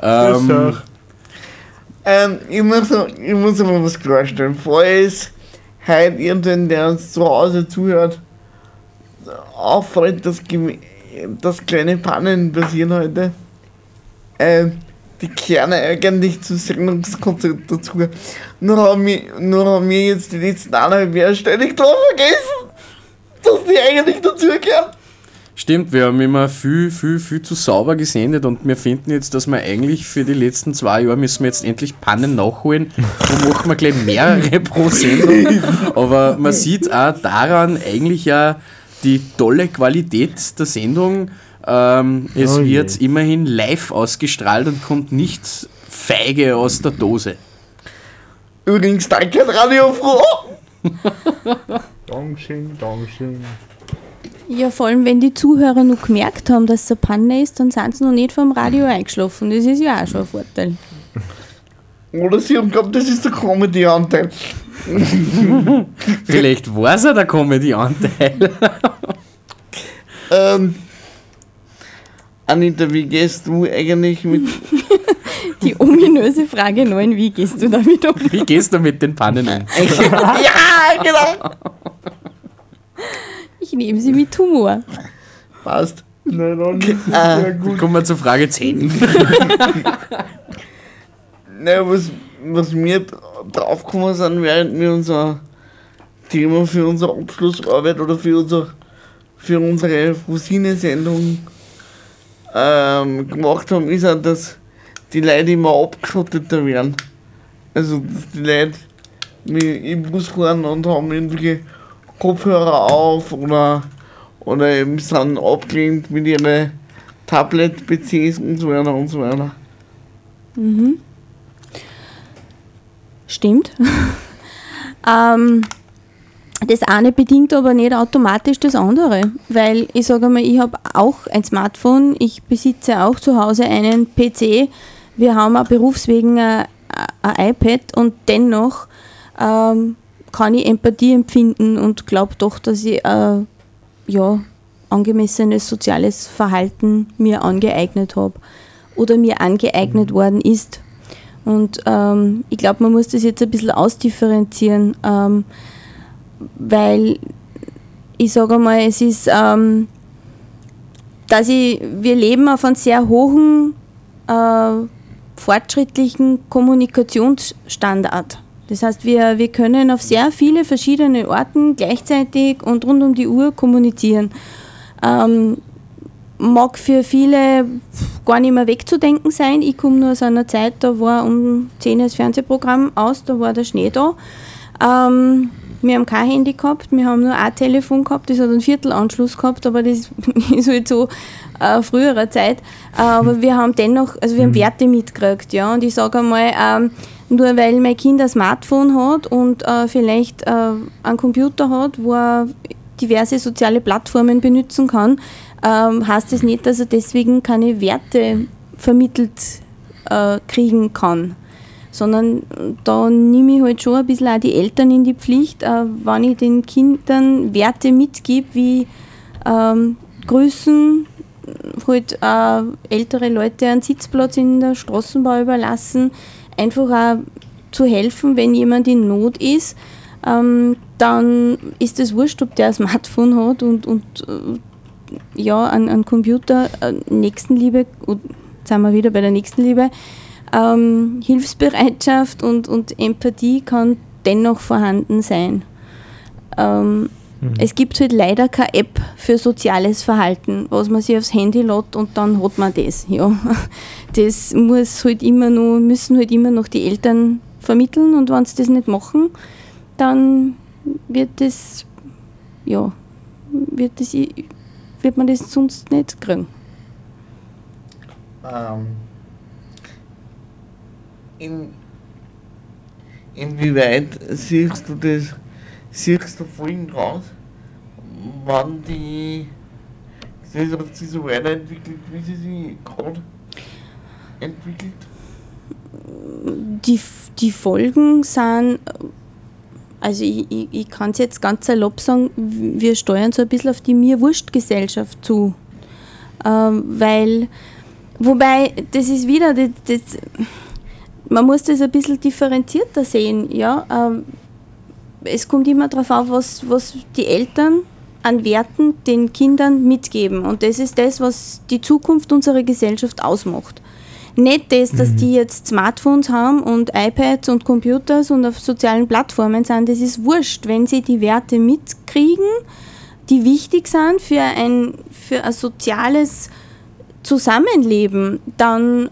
Ähm. Ähm, ich muss, noch- ich muss aber was klarstellen. Falls heute irgendwann, der uns zu Hause zuhört, auffällt, dass, dass kleine Pannen passieren heute, ähm, die kehren eigentlich zu Sendungskonzept dazu. Nur haben, wir, nur haben wir jetzt die letzten eineinhalb Jahre ständig drauf vergessen, dass die eigentlich dazugehören. Stimmt, wir haben immer viel, viel, viel zu sauber gesendet und wir finden jetzt, dass wir eigentlich für die letzten zwei Jahre müssen wir jetzt endlich Pannen nachholen und machen wir gleich mehrere pro Sendung. Aber man sieht auch daran eigentlich ja die tolle Qualität der Sendung. Ähm, es Oh je. wird immerhin live ausgestrahlt und kommt nicht feige aus der Dose. Übrigens, danke an Radio Froh. Dankeschön, Dankeschön. Ja, vor allem, wenn die Zuhörer noch gemerkt haben, dass es eine Panne ist, dann sind sie noch nicht vom Radio eingeschlafen. Das ist ja auch schon ein Vorteil. Oder sie haben geglaubt, das ist der Comedy-Anteil. Vielleicht war es ja der Comedy-Anteil. Ähm, Anita, wie gehst du eigentlich mit. Die ominöse Frage 9, wie gehst du damit um? Wie gehst du mit den Pannen um? ja, genau! Ich nehme sie mit Humor. Passt. Dann ist es Ah. gut. Kommen wir zur Frage 10. Naja, was, was wir draufgekommen sind, während wir unser Thema für unsere Abschlussarbeit oder für, unser, für unsere Fusine-Sendung ähm, gemacht haben, ist auch, dass die Leute immer abgeschotteter werden. Also, dass die Leute mit im Bus fahren und haben irgendwelche Kopfhörer auf oder, oder eben sind abgelehnt mit ihren Tablet-PCs und so weiter und so weiter. Stimmt. ähm, das eine bedingt aber nicht automatisch das andere, weil ich sage mal, ich habe auch ein Smartphone, ich besitze auch zu Hause einen PC, wir haben auch berufswegen ein, ein iPad und dennoch ähm, kann ich Empathie empfinden und glaube doch, dass ich äh, ja, angemessenes soziales Verhalten mir angeeignet habe oder mir angeeignet worden ist. Und ähm, ich glaube, man muss das jetzt ein bisschen ausdifferenzieren, ähm, weil ich sage mal, es ist, ähm, dass ich, wir leben auf einem sehr hohen, äh, fortschrittlichen Kommunikationsstandard. Das heißt, wir, wir können auf sehr viele verschiedene Orten gleichzeitig und rund um die Uhr kommunizieren. Ähm, mag für viele gar nicht mehr wegzudenken sein. Ich komme nur aus einer Zeit, da war um 10 Uhr das Fernsehprogramm aus, da war der Schnee da. Ähm, wir haben kein Handy gehabt, wir haben nur ein Telefon gehabt, das hat einen Viertelanschluss gehabt, aber das ist halt so äh, früherer Zeit. Äh, aber wir haben dennoch, also wir haben Werte mitgekriegt, ja. Und ich sage einmal, ähm, nur weil mein Kind ein Smartphone hat und äh, vielleicht äh, einen Computer hat, wo er diverse soziale Plattformen benutzen kann, ähm, heißt das nicht, dass er deswegen keine Werte vermittelt äh, kriegen kann. Sondern da nehme ich halt schon ein bisschen auch die Eltern in die Pflicht, äh, wenn ich den Kindern Werte mitgebe, wie ähm, Grüßen, halt äh, ältere Leute einen Sitzplatz in der Straßenbahn überlassen, einfach auch zu helfen, wenn jemand in Not ist, ähm, dann ist es wurscht, ob der ein Smartphone hat und, und äh, ja, an, an Computer, äh, Nächstenliebe, und sind wir wieder bei der Nächstenliebe, ähm, Hilfsbereitschaft und, und Empathie kann dennoch vorhanden sein. Ähm, Es gibt halt leider keine App für soziales Verhalten, was man sich aufs Handy lädt und dann hat man das. Ja. Das muss halt immer noch, müssen halt immer noch die Eltern vermitteln und wenn sie das nicht machen, dann wird das, ja, wird, das, wird man das sonst nicht kriegen. Ähm, in, inwieweit siehst du das, siehst du vorhin raus, wann die sich so weiterentwickelt, wie sie sich gerade entwickelt? die, die Folgen sind, also ich, ich, ich kann es jetzt ganz salopp sagen, wir steuern so ein bisschen auf die Mir-Wurscht-Gesellschaft zu. Ähm, weil, wobei, das ist wieder, das, das, man muss das ein bisschen differenzierter sehen, ja. Ähm, es kommt immer darauf an, was, was die Eltern an Werten den Kindern mitgeben. Und das ist das, was die Zukunft unserer Gesellschaft ausmacht. Nicht das, dass die jetzt Smartphones haben und iPads und Computers und auf sozialen Plattformen sind, das ist wurscht. Wenn sie die Werte mitkriegen, die wichtig sind für ein, für ein soziales Zusammenleben, dann,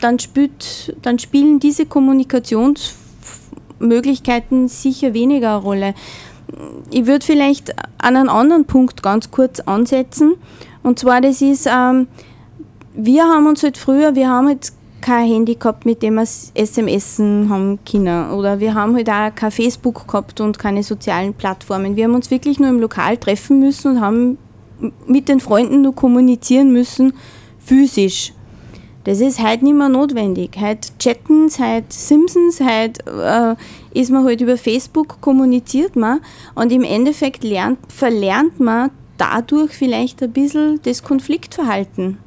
dann, spielt, dann spielen diese Kommunikationsmöglichkeiten sicher weniger eine Rolle. Ich würde vielleicht an einen anderen Punkt ganz kurz ansetzen. Und zwar, das ist, ähm, wir haben uns halt früher, wir haben halt kein Handy gehabt, mit dem wir SMS haben können. Oder wir haben halt auch kein Facebook gehabt und keine sozialen Plattformen. Wir haben uns wirklich nur im Lokal treffen müssen und haben mit den Freunden nur kommunizieren müssen, physisch. Das ist heute nicht mehr notwendig. Heute chatten, heute Simpsons, heute äh, ist man halt über Facebook, kommuniziert man und im Endeffekt lernt, verlernt man dadurch vielleicht ein bisschen das Konfliktverhalten.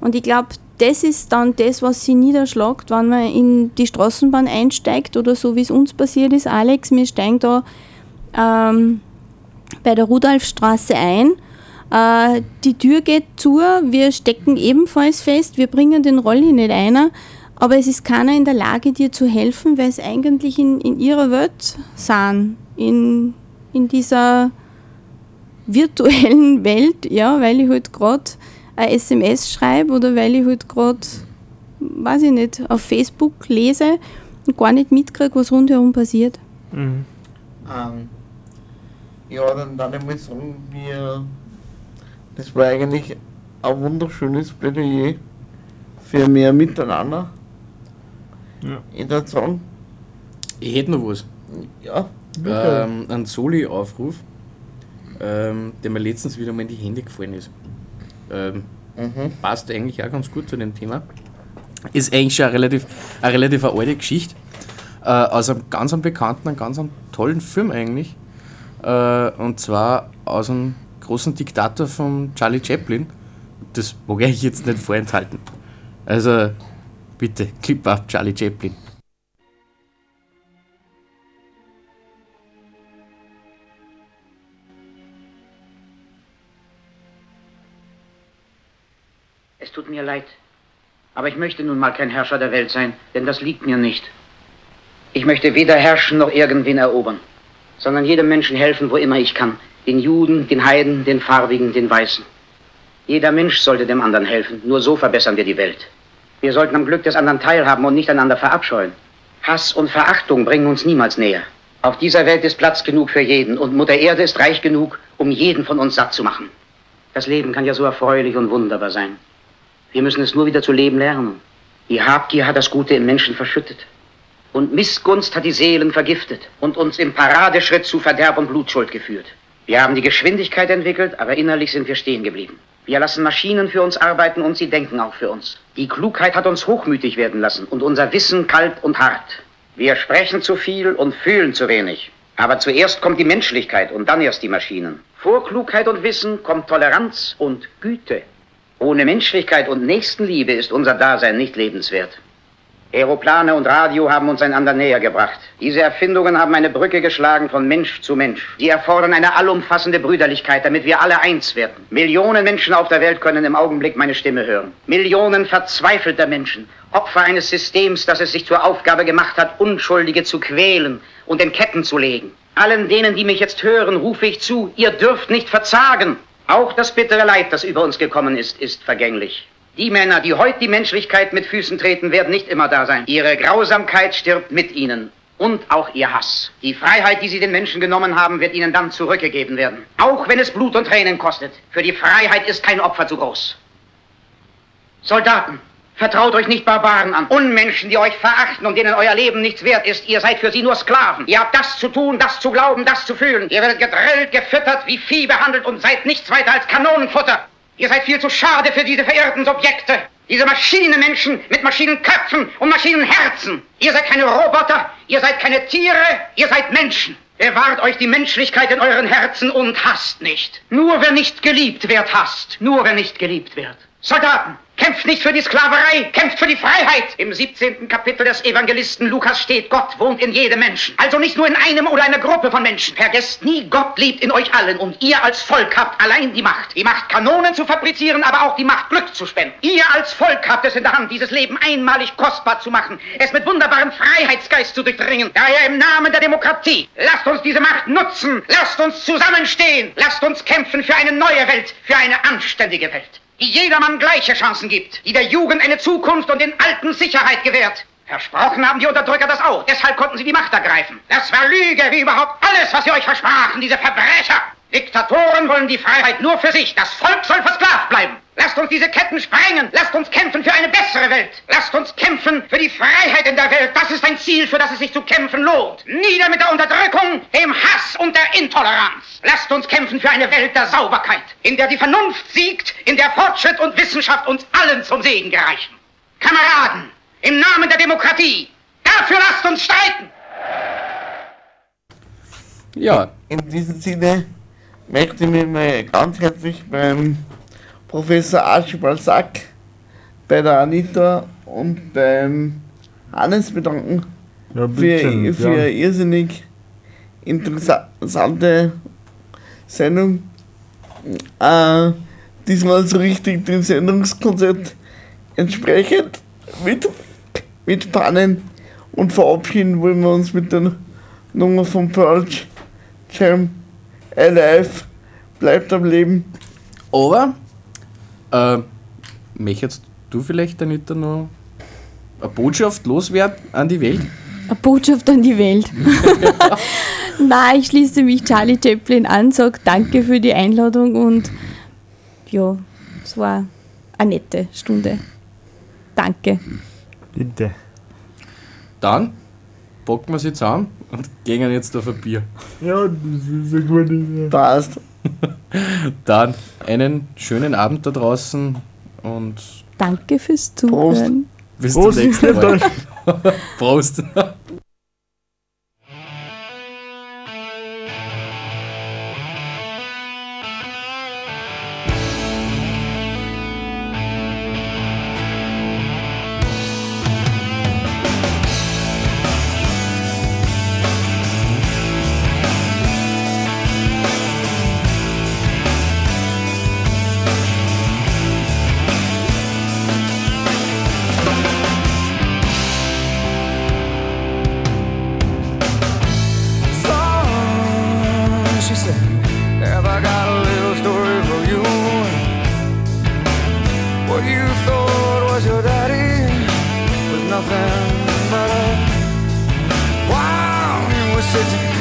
Und ich glaube, das ist dann das, was sie niederschlägt, wenn man in die Straßenbahn einsteigt oder so wie es uns passiert ist, Alex, wir steigen da ähm, bei der Rudolfstraße ein. Äh, die Tür geht zu, wir stecken ebenfalls fest, wir bringen den Rolli nicht ein, aber es ist keiner in der Lage, dir zu helfen, weil es eigentlich in, in ihrer Welt sind, in, in dieser virtuellen Welt, ja, weil ich halt gerade ein SMS schreibe oder weil ich halt gerade, weiß ich nicht, auf Facebook lese und gar nicht mitkriege, was rundherum passiert. Mhm. Ähm, ja, dann darf ich mal sagen, wir, das war eigentlich ein wunderschönes Plädoyer für mehr Miteinander. Ja. Ich würde sagen, Ich hätte noch was. ja, Ähm, ein Soli-Aufruf, ähm, der mir letztens wieder mal in die Hände gefallen ist. Ähm, Passt eigentlich auch ganz gut zu dem Thema. Ist eigentlich schon eine relativ, eine relativ eine alte Geschichte. Äh, aus einem ganz einem bekannten, einem ganz einem tollen Film eigentlich. Äh, und zwar aus einem großen Diktator von Charlie Chaplin. Das mag ich jetzt nicht vorenthalten. Also bitte, Clip ab Charlie Chaplin. Es tut mir leid. Aber ich möchte nun mal kein Herrscher der Welt sein, denn das liegt mir nicht. Ich möchte weder herrschen noch irgendwen erobern, sondern jedem Menschen helfen, wo immer ich kann. Den Juden, den Heiden, den Farbigen, den Weißen. Jeder Mensch sollte dem anderen helfen. Nur so verbessern wir die Welt. Wir sollten am Glück des anderen teilhaben und nicht einander verabscheuen. Hass und Verachtung bringen uns niemals näher. Auf dieser Welt ist Platz genug für jeden und Mutter Erde ist reich genug, um jeden von uns satt zu machen. Das Leben kann ja so erfreulich und wunderbar sein. Wir müssen es nur wieder zu leben lernen. Die Habgier hat das Gute im Menschen verschüttet. Und Missgunst hat die Seelen vergiftet und uns im Paradeschritt zu Verderb und Blutschuld geführt. Wir haben die Geschwindigkeit entwickelt, aber innerlich sind wir stehen geblieben. Wir lassen Maschinen für uns arbeiten und sie denken auch für uns. Die Klugheit hat uns hochmütig werden lassen und unser Wissen kalt und hart. Wir sprechen zu viel und fühlen zu wenig. Aber zuerst kommt die Menschlichkeit und dann erst die Maschinen. Vor Klugheit und Wissen kommt Toleranz und Güte. Ohne Menschlichkeit und Nächstenliebe ist unser Dasein nicht lebenswert. Aeroplane und Radio haben uns einander näher gebracht. Diese Erfindungen haben eine Brücke geschlagen von Mensch zu Mensch. Sie erfordern eine allumfassende Brüderlichkeit, damit wir alle eins werden. Millionen Menschen auf der Welt können im Augenblick meine Stimme hören. Millionen verzweifelter Menschen, Opfer eines Systems, das es sich zur Aufgabe gemacht hat, Unschuldige zu quälen und in Ketten zu legen. Allen denen, die mich jetzt hören, rufe ich zu, ihr dürft nicht verzagen. Auch das bittere Leid, das über uns gekommen ist, ist vergänglich. Die Männer, die heute die Menschlichkeit mit Füßen treten, werden nicht immer da sein. Ihre Grausamkeit stirbt mit ihnen. Und auch ihr Hass. Die Freiheit, die sie den Menschen genommen haben, wird ihnen dann zurückgegeben werden. Auch wenn es Blut und Tränen kostet. Für die Freiheit ist kein Opfer zu groß. Soldaten, Vertraut euch nicht Barbaren an. Unmenschen, die euch verachten und denen euer Leben nichts wert ist. Ihr seid für sie nur Sklaven. Ihr habt das zu tun, das zu glauben, das zu fühlen. Ihr werdet gedrillt, gefüttert, wie Vieh behandelt und seid nichts weiter als Kanonenfutter. Ihr seid viel zu schade für diese verirrten Subjekte. Diese Maschinenmenschen mit Maschinenköpfen und Maschinenherzen. Ihr seid keine Roboter, ihr seid keine Tiere, ihr seid Menschen. Bewahrt euch die Menschlichkeit in euren Herzen und hasst nicht. Nur wer nicht geliebt wird, hasst. Nur wer nicht geliebt wird. Soldaten, kämpft nicht für die Sklaverei, kämpft für die Freiheit. Im 17. Kapitel des Evangelisten Lukas steht, Gott wohnt in jedem Menschen. Also nicht nur in einem oder einer Gruppe von Menschen. Vergesst nie, Gott lebt in euch allen und ihr als Volk habt allein die Macht. Die Macht, Kanonen zu fabrizieren, aber auch die Macht, Glück zu spenden. Ihr als Volk habt es in der Hand, dieses Leben einmalig kostbar zu machen, es mit wunderbarem Freiheitsgeist zu durchdringen. Daher im Namen der Demokratie, lasst uns diese Macht nutzen, lasst uns zusammenstehen, lasst uns kämpfen für eine neue Welt, für eine anständige Welt die jedermann gleiche Chancen gibt, die der Jugend eine Zukunft und den Alten Sicherheit gewährt. Versprochen haben die Unterdrücker das auch, deshalb konnten sie die Macht ergreifen. Das war Lüge, wie überhaupt alles, was sie euch versprachen, diese Verbrecher. Diktatoren wollen die Freiheit nur für sich, das Volk soll versklavt bleiben. Lasst uns diese Ketten sprengen, lasst uns kämpfen für eine bessere Welt. Lasst uns kämpfen für die Freiheit in der Welt, das ist ein Ziel, für das es sich zu kämpfen lohnt. Nieder mit der Unterdrückung, dem Hass und der Intoleranz. Lasst uns kämpfen für eine Welt der Sauberkeit, in der die Vernunft siegt, in der Fortschritt und Wissenschaft uns allen zum Segen gereichen. Kameraden, im Namen der Demokratie, dafür lasst uns streiten. Ja, In diesem Sinne möchte ich mich mal ganz herzlich beim Professor Archibald Sack, bei der Anita und beim Hannes bedanken Ja, für, bitte. für eine ja. irrsinnig interessante Sendung. Äh, diesmal so richtig dem Sendungskonzept entsprechend mit, mit Pannen und verabschieden wollen wir uns mit der Nummer von Pearl Jam Alive bleibt am Leben. aber äh, möchtest du vielleicht, Anita, noch eine Botschaft loswerden an die Welt? Eine Botschaft an die Welt. Nein, ich schließe mich Charlie Chaplin an, sage danke für die Einladung und ja, es war eine nette Stunde. Danke. Bitte. Dann packen wir sie zusammen und gehen jetzt auf ein Bier. Ja, das ist eine gute Idee. Passt. Dann einen schönen Abend da draußen und Danke fürs Zuhören. bis Prost, zum nächsten Mal. Prost. What you thought was your daddy was nothing but a while you were home